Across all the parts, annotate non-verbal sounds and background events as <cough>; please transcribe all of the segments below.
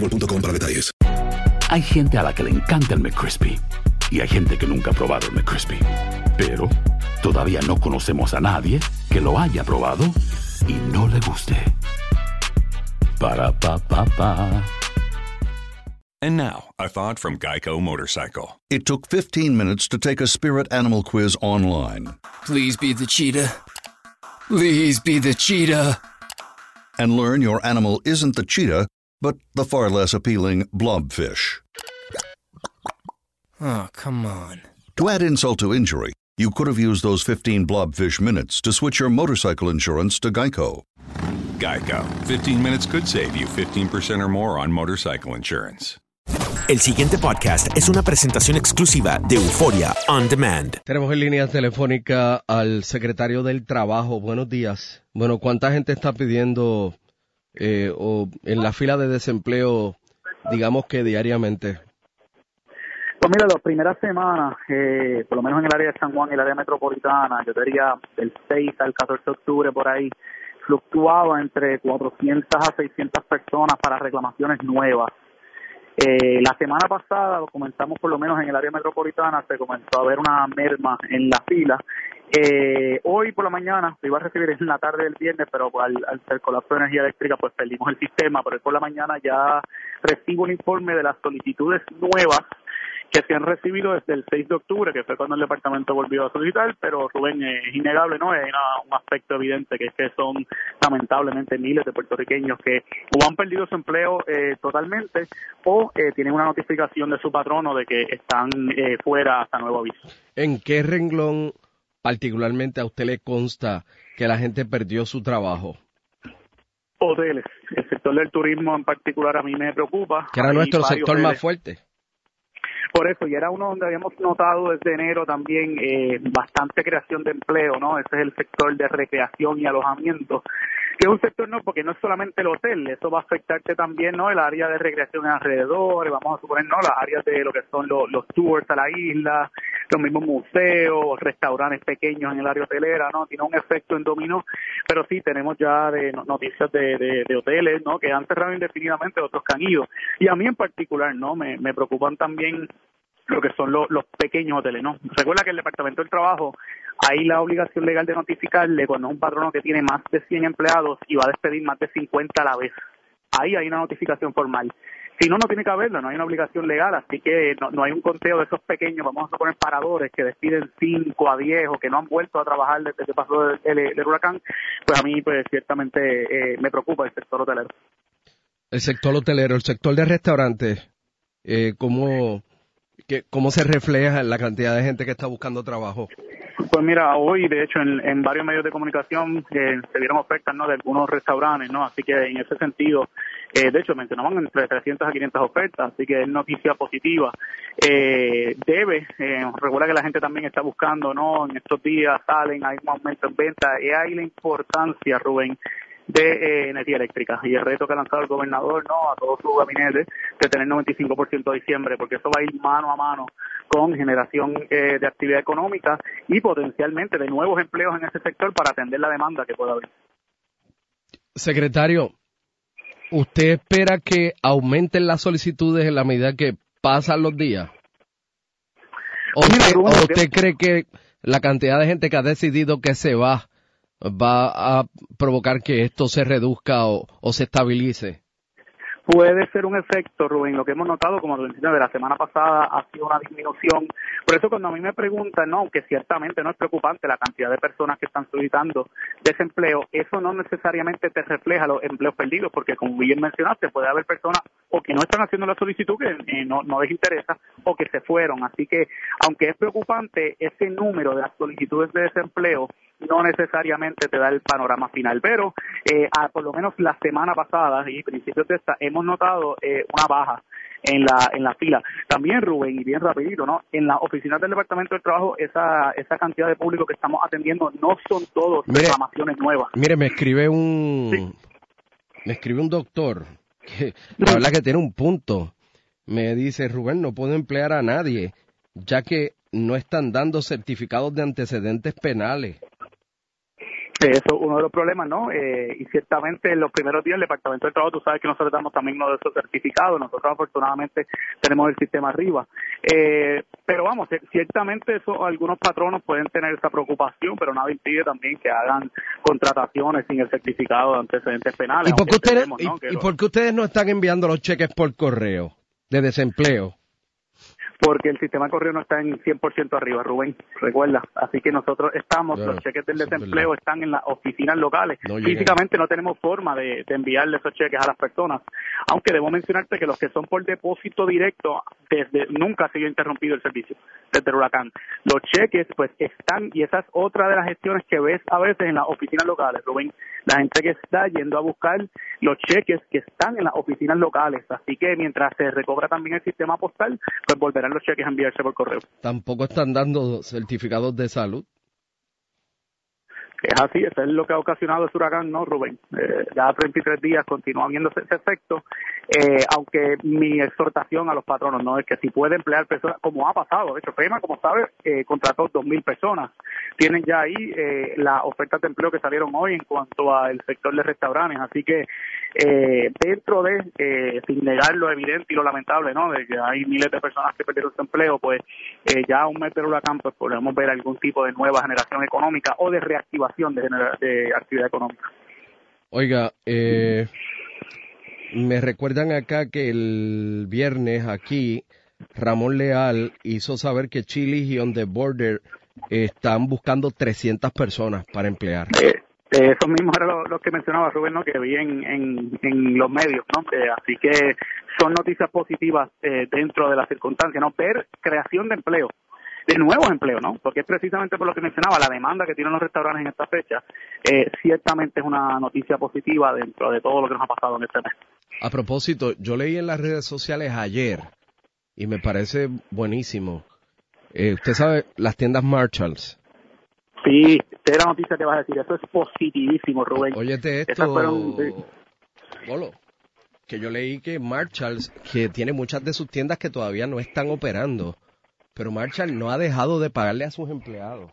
boostmobile.com para detalles. Hay gente a la que le encanta el McCrispy y hay gente que nunca ha probado el McCrispy. Pero todavía no conocemos a nadie que lo haya probado y no le guste. Para pa pa pa. And now, a thought from Geico Motorcycle. It took 15 minutes to take a spirit animal quiz online Please be the cheetah. Please be the cheetah. and learn your animal isn't the cheetah, but the far less appealing blobfish. Oh, come on. To add insult to injury, you could have used those 15 blobfish minutes to switch your motorcycle insurance to Geico. Geico. 15 minutes could save you 15% or more on motorcycle insurance. El siguiente podcast es una presentación exclusiva de Euforia On Demand. Tenemos en línea telefónica al secretario del Trabajo. Buenos días. Bueno, ¿cuánta gente está pidiendo eh, o en la fila de desempleo, digamos que diariamente? Pues mira, las primeras semanas, eh, por lo menos en el área de San Juan y el área metropolitana, yo diría del 6 al 14 de octubre por ahí, fluctuaba entre 400 a 600 personas para reclamaciones nuevas. Eh, la semana pasada, lo comentamos por lo menos en el área metropolitana, se comenzó a ver una merma en la fila. Eh, hoy por la mañana, lo iba a recibir en la tarde del viernes, pero al, al ser colapso de energía eléctrica, pues perdimos el sistema, pero hoy por la mañana ya recibo un informe de las solicitudes nuevas que se han recibido desde el 6 de octubre, que fue cuando el departamento volvió a solicitar, pero Rubén, es innegable, ¿no? Hay una- un aspecto evidente que es que son lamentablemente miles de puertorriqueños que o han perdido su empleo eh, totalmente o eh, tienen una notificación de su patrono de que están eh, fuera hasta nuevo aviso. ¿En qué renglón particularmente a usted le consta que la gente perdió su trabajo? Hoteles, el sector del turismo en particular a mí me preocupa. Que era Hay nuestro sector más fuerte. Por eso, y era uno donde habíamos notado desde enero también eh, bastante creación de empleo, ¿no? Ese es el sector de recreación y alojamiento, que es un sector, ¿no? Porque no es solamente el hotel, eso va a afectarte también, ¿no? El área de recreación alrededor, vamos a suponer, ¿no? Las áreas de lo que son los, los tours a la isla, los mismos museos, restaurantes pequeños en el área hotelera, ¿no? Tiene un efecto en dominó, pero sí tenemos ya de no- noticias de, de, de hoteles, ¿no? Que han cerrado indefinidamente, otros que han ido. Y a mí en particular, ¿no? Me, me preocupan también lo que son los, pequeños hoteles, ¿no? Recuerda que el Departamento del Trabajo hay la obligación legal de notificarle cuando un patrono que tiene más de 100 empleados y va a despedir más de 50 a la vez. Ahí hay una notificación formal. Si no, no tiene que haberlo, no hay una obligación legal, así que no, no hay un conteo de esos pequeños, vamos a poner paradores que despiden 5 a 10 o que no han vuelto a trabajar desde que pasó el, el- el huracán, pues a mí pues ciertamente eh, me preocupa el sector hotelero. El sector hotelero, el sector de restaurantes, eh, ¿cómo, que, ¿cómo se refleja en la cantidad de gente que está buscando trabajo? Pues mira, hoy de hecho en, en varios medios de comunicación eh, se vieron ofertas ¿no? de algunos restaurantes, ¿no? Así que en ese sentido, eh, de hecho mencionaban entre 300 a 500 ofertas, así que es noticia positiva. Eh, debe, eh, recuerda que la gente también está buscando, ¿no? En estos días salen, hay un aumento en venta, y hay la importancia, Rubén, de eh, energía eléctrica y el reto que ha lanzado el gobernador no a todo su gabinete de tener 95% de diciembre, porque eso va a ir mano a mano con generación eh, de actividad económica y potencialmente de nuevos empleos en ese sector para atender la demanda que pueda haber. Secretario, ¿usted espera que aumenten las solicitudes en la medida que pasan los días? ¿O usted, o usted cree que la cantidad de gente que ha decidido que se va va a provocar que esto se reduzca o, o se estabilice? puede ser un efecto, Rubén. Lo que hemos notado, como lo de la semana pasada, ha sido una disminución. Por eso cuando a mí me preguntan, no, que ciertamente no es preocupante la cantidad de personas que están solicitando desempleo, eso no necesariamente te refleja los empleos perdidos, porque como bien mencionaste, puede haber personas o que no están haciendo la solicitud, que eh, no, no les interesa, o que se fueron. Así que, aunque es preocupante, ese número de las solicitudes de desempleo no necesariamente te da el panorama final, pero eh, por lo menos la semana pasada y principios de esta hemos notado eh, una baja en la en la fila. También Rubén y bien rapidito, ¿no? En las oficinas del Departamento del Trabajo esa esa cantidad de público que estamos atendiendo no son todos reclamaciones nuevas. Mire, me escribe un me escribe un doctor que la verdad que tiene un punto. Me dice, "Rubén, no puedo emplear a nadie, ya que no están dando certificados de antecedentes penales." Eso es uno de los problemas, ¿no? Eh, y ciertamente en los primeros días el Departamento de Trabajo, tú sabes que nosotros damos también uno de esos certificados, nosotros afortunadamente tenemos el sistema arriba. Eh, pero vamos, ciertamente eso algunos patronos pueden tener esa preocupación, pero nada impide también que hagan contrataciones sin el certificado de antecedentes penales. ¿Y por qué ustedes, y, por qué ustedes no están enviando los cheques por correo de desempleo? Porque el sistema de correo no está en 100% arriba, Rubén, recuerda. Así que nosotros estamos, los cheques del desempleo están en las oficinas locales. Físicamente no tenemos forma de, enviarle esos cheques a las personas, aunque debo mencionarte que los que son por depósito directo, desde nunca ha sido interrumpido el servicio desde el huracán. Los cheques pues están, y esa es otra de las gestiones que ves a veces en las oficinas locales, Rubén, la gente que está yendo a buscar los cheques que están en las oficinas locales. Así que mientras se recobra también el sistema postal, pues volverán los cheques enviarse por correo. Tampoco están dando certificados de salud. Es así, eso es lo que ha ocasionado ese huracán, ¿no, Rubén? Eh, ya 33 días continúa viendo ese efecto, eh, aunque mi exhortación a los patronos no es que si puede emplear personas, como ha pasado, de hecho, FEMA, como sabes, eh, contrató 2.000 personas. Tienen ya ahí eh, las ofertas de empleo que salieron hoy en cuanto al sector de restaurantes, así que eh, dentro de, eh, sin negar lo evidente y lo lamentable, ¿no? De que hay miles de personas que perdieron su empleo, pues eh, ya un mes del huracán, pues podemos ver algún tipo de nueva generación económica o de reactivación de, de actividad económica. Oiga, eh, me recuerdan acá que el viernes aquí Ramón Leal hizo saber que Chile y On the Border están buscando 300 personas para emplear. Eh, eh, esos mismos eran los, que mencionaba Rubén, ¿no? que vi en, en, los medios, ¿no? Eh, así que son noticias positivas eh, dentro de las circunstancias, ¿no? Ver creación de empleo, de nuevos empleos, ¿no? Porque es precisamente por lo que mencionaba, la demanda que tienen los restaurantes en esta fecha, ciertamente es una noticia positiva dentro de todo lo que nos ha pasado en este mes. A propósito, yo leí en las redes sociales ayer, y me parece buenísimo, usted sabe, las tiendas Marshalls, Sí, esta la noticia que vas a decir. Eso es positivísimo, Rubén. Óyete esto, Bolo, que yo leí que Marshalls, que tiene muchas de sus tiendas que todavía no están operando, pero Marshall no ha dejado de pagarle a sus empleados.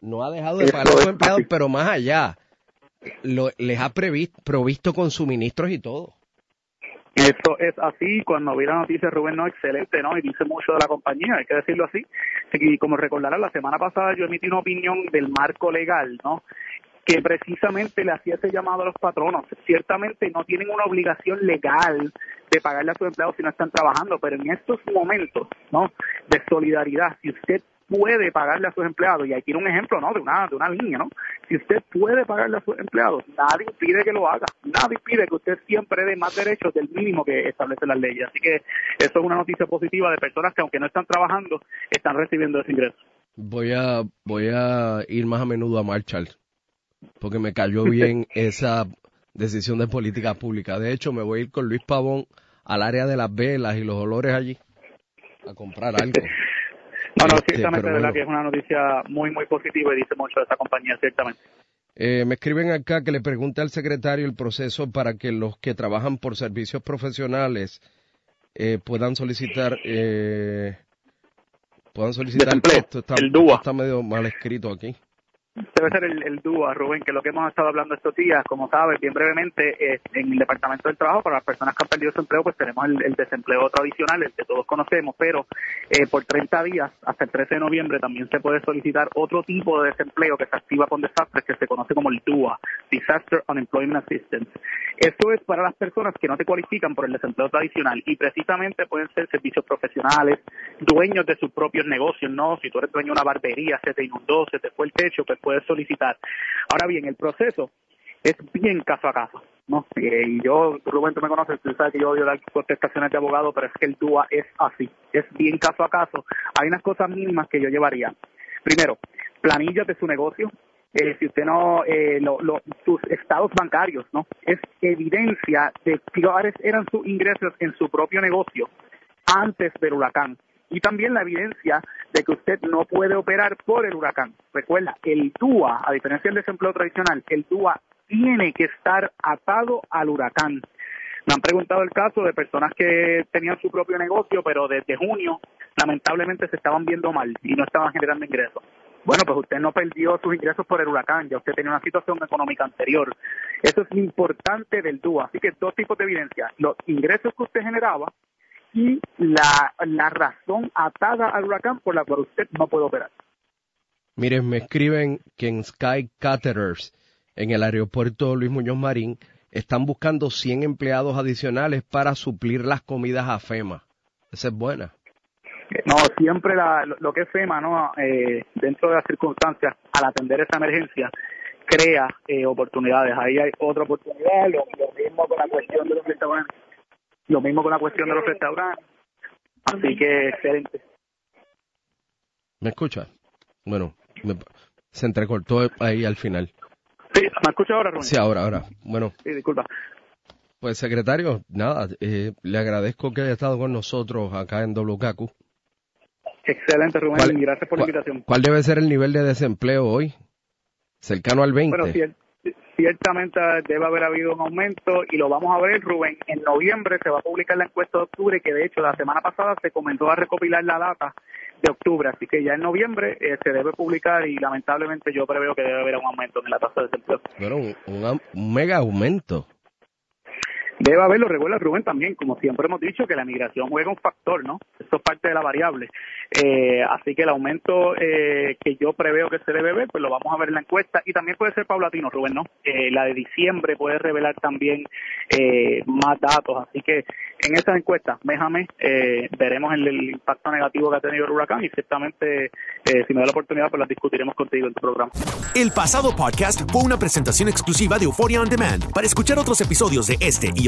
No ha dejado de pagarle a sus empleados, pero más allá, lo, les ha previsto, provisto con suministros y todo. Eso es así. Cuando vi la noticia, Rubén, no, excelente, ¿no? Y dice mucho de la compañía, hay que decirlo así. Y como recordarán, la semana pasada yo emití una opinión del marco legal, ¿no? que precisamente le hacía ese llamado a los patronos. Ciertamente no tienen una obligación legal de pagarle a sus empleados si no están trabajando, pero en estos momentos, ¿no? De solidaridad, si usted puede pagarle a sus empleados, y aquí tiene un ejemplo, ¿no? De una, de una línea, ¿no? Si usted puede pagarle a sus empleados, nadie impide que lo haga, nadie impide que usted siempre dé más derechos del mínimo que establecen las leyes. Así que eso es una noticia positiva de personas que aunque no están trabajando, están recibiendo ese ingreso. Voy a, voy a ir más a menudo a Marshall, porque me cayó bien <laughs> esa decisión de política pública. De hecho, me voy a ir con Luis Pavón al área de las velas y los olores allí a comprar algo. No, no, este, ciertamente, verdad que es una noticia muy, muy positiva y dice mucho de esta compañía, ciertamente. Eh, me escriben acá que le pregunte al secretario el proceso para que los que trabajan por servicios profesionales eh, puedan solicitar eh, puedan solicitar esto está, el DUA. está medio mal escrito aquí Debe ser el, el DUA, Rubén, que lo que hemos estado hablando estos días, como sabes, bien brevemente, eh, en el Departamento del Trabajo, para las personas que han perdido su empleo, pues tenemos el, el desempleo tradicional, el que todos conocemos, pero eh, por 30 días, hasta el 13 de noviembre, también se puede solicitar otro tipo de desempleo que se activa con desastres, que se conoce como el DUA, Disaster Unemployment Assistance. Esto es para las personas que no te cualifican por el desempleo tradicional y precisamente pueden ser servicios profesionales, dueños de sus propios negocios, ¿no? Si tú eres dueño de una barbería, se te inundó, se te fue el techo, pues puedes solicitar. Ahora bien, el proceso es bien caso a caso, ¿no? Eh, y yo, Rubén, tú me conoces, tú sabes que yo odio dar contestaciones de abogado, pero es que el DUA es así, es bien caso a caso. Hay unas cosas mínimas que yo llevaría. Primero, planillas de su negocio, eh, si usted no, eh, lo, lo, sus estados bancarios, ¿no? Es evidencia de cuáles eran sus ingresos en su propio negocio antes del huracán. Y también la evidencia de que usted no puede operar por el huracán. Recuerda, el DUA, a diferencia del desempleo tradicional, el DUA tiene que estar atado al huracán. Me han preguntado el caso de personas que tenían su propio negocio, pero desde junio lamentablemente se estaban viendo mal y no estaban generando ingresos. Bueno, pues usted no perdió sus ingresos por el huracán, ya usted tenía una situación económica anterior. Eso es importante del DUA. Así que dos tipos de evidencia. Los ingresos que usted generaba y la, la razón atada al huracán por la cual usted no puede operar. Miren, me escriben que en Sky Caterers, en el aeropuerto Luis Muñoz Marín, están buscando 100 empleados adicionales para suplir las comidas a FEMA. Esa es buena. No, siempre la, lo, que es FEMA, ¿no? Eh, dentro de las circunstancias, al atender esa emergencia, crea eh, oportunidades. Ahí hay otra oportunidad, lo, lo mismo con la cuestión de los restaurantes. Lo mismo con la cuestión de los restaurantes. Así que excelente. ¿Me escucha? Bueno, me- se entrecortó ahí al final. Sí, ¿me escucha ahora, Rubén? Sí, ahora, ahora. Bueno, Sí, disculpa. pues secretario, nada, eh, le agradezco que haya estado con nosotros acá en WKQ. Excelente, Rubén. ¿Cuál- y gracias por la invitación. ¿Cuál debe ser el nivel de desempleo hoy? Cercano al 20. Bueno, cier- ciertamente debe haber habido un aumento y lo vamos a ver, Rubén. En noviembre se va a publicar la encuesta de octubre, que de hecho la semana pasada se comenzó a recopilar la data de octubre, así que ya en noviembre eh, se debe publicar y lamentablemente yo preveo que debe haber un aumento en la tasa de desempleo. Bueno, un, mega aumento. Debe haberlo, recuerda Rubén también, como siempre hemos dicho, que la migración juega un factor, ¿no? Eso es parte de la variable. Eh, así que el aumento eh, que yo preveo que se debe ver, pues lo vamos a ver en la encuesta y también puede ser paulatino, Rubén, ¿no? Eh, la de diciembre puede revelar también más datos, así que en esas encuestas, déjame, veremos el, impacto negativo que ha tenido el huracán y ciertamente, si me da la oportunidad, pues las discutiremos contigo en tu programa. El pasado podcast fue una presentación exclusiva de Euphoria On Demand. Para escuchar otros episodios de este y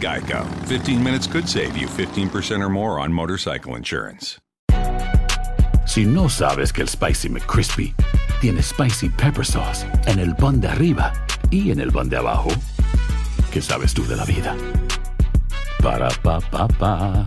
Geico. 15 minutes could save you 15% or more on motorcycle insurance. Si no sabes que el Spicy McCrispy tiene Spicy Pepper Sauce en el pan de arriba y en el pan de abajo, ¿qué sabes tú de la vida? Para, pa, pa, pa.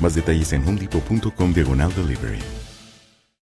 Más detalles en homedepot.com diagonal delivery.